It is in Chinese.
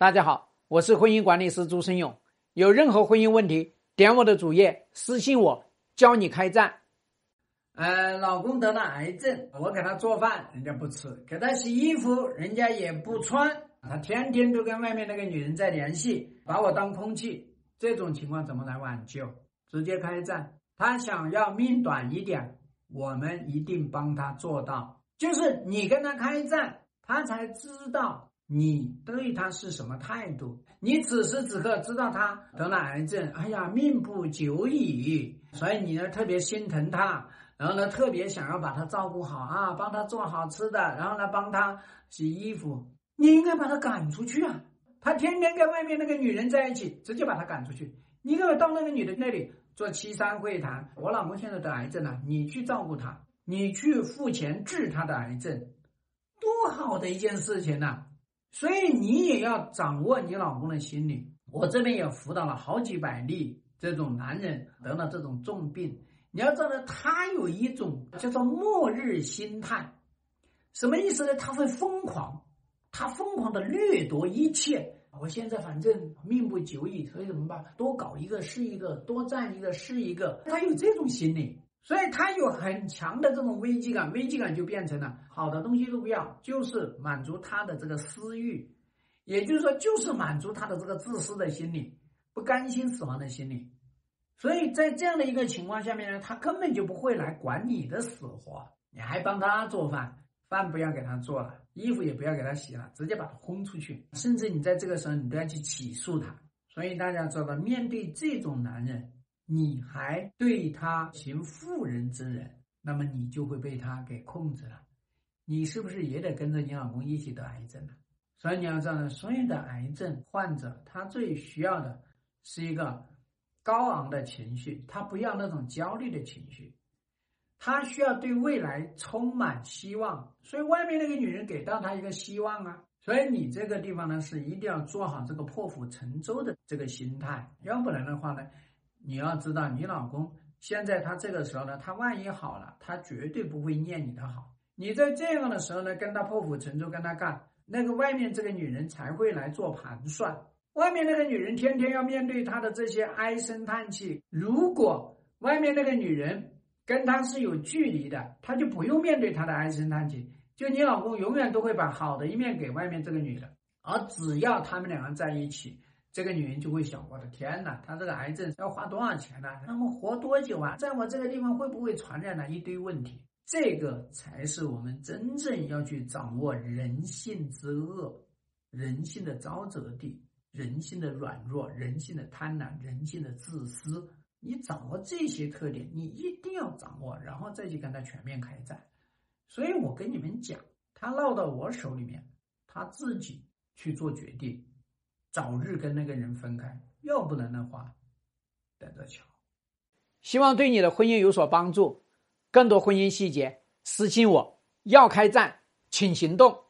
大家好，我是婚姻管理师朱生勇。有任何婚姻问题，点我的主页私信我，教你开战。呃，老公得了癌症，我给他做饭，人家不吃；给他洗衣服，人家也不穿。他天天都跟外面那个女人在联系，把我当空气。这种情况怎么来挽救？直接开战。他想要命短一点，我们一定帮他做到。就是你跟他开战，他才知道。你对他是什么态度？你此时此刻知道他得了癌症，哎呀，命不久矣，所以你呢特别心疼他，然后呢特别想要把他照顾好啊，帮他做好吃的，然后呢帮他洗衣服。你应该把他赶出去啊！他天天跟外面那个女人在一起，直接把他赶出去。你应该到那个女的那里做七三会谈。我老公现在得癌症了，你去照顾他，你去付钱治他的癌症，多好的一件事情呐！所以你也要掌握你老公的心理。我这边也辅导了好几百例这种男人得了这种重病，你要知道他有一种叫做末日心态，什么意思呢？他会疯狂，他疯狂的掠夺一切。我现在反正命不久矣，所以怎么办？多搞一个是一个，多占一个是一个。他有这种心理。所以他有很强的这种危机感，危机感就变成了好的东西都不要，就是满足他的这个私欲，也就是说，就是满足他的这个自私的心理，不甘心死亡的心理。所以在这样的一个情况下面呢，他根本就不会来管你的死活，你还帮他做饭，饭不要给他做了，衣服也不要给他洗了，直接把他轰出去，甚至你在这个时候你都要去起诉他。所以大家知道，面对这种男人。你还对他行妇人之仁，那么你就会被他给控制了。你是不是也得跟着你老公一起得癌症呢？所以你要知道呢，所有的癌症患者，他最需要的是一个高昂的情绪，他不要那种焦虑的情绪，他需要对未来充满希望。所以外面那个女人给到他一个希望啊，所以你这个地方呢，是一定要做好这个破釜沉舟的这个心态，要不然的话呢。你要知道，你老公现在他这个时候呢，他万一好了，他绝对不会念你的好。你在这样的时候呢，跟他破釜沉舟，跟他干，那个外面这个女人才会来做盘算。外面那个女人天天要面对他的这些唉声叹气。如果外面那个女人跟他是有距离的，他就不用面对他的唉声叹气。就你老公永远都会把好的一面给外面这个女的，而只要他们两个在一起。这个女人就会想：我的天哪，她这个癌症要花多少钱呢？那么活多久啊？在我这个地方会不会传染了一堆问题？这个才是我们真正要去掌握人性之恶、人性的沼泽地、人性的软弱、人性的贪婪、人性的自私。你掌握这些特点，你一定要掌握，然后再去跟他全面开战。所以我跟你们讲，他落到我手里面，他自己去做决定。早日跟那个人分开，要不然的话，等着瞧。希望对你的婚姻有所帮助。更多婚姻细节，私信我。要开战，请行动。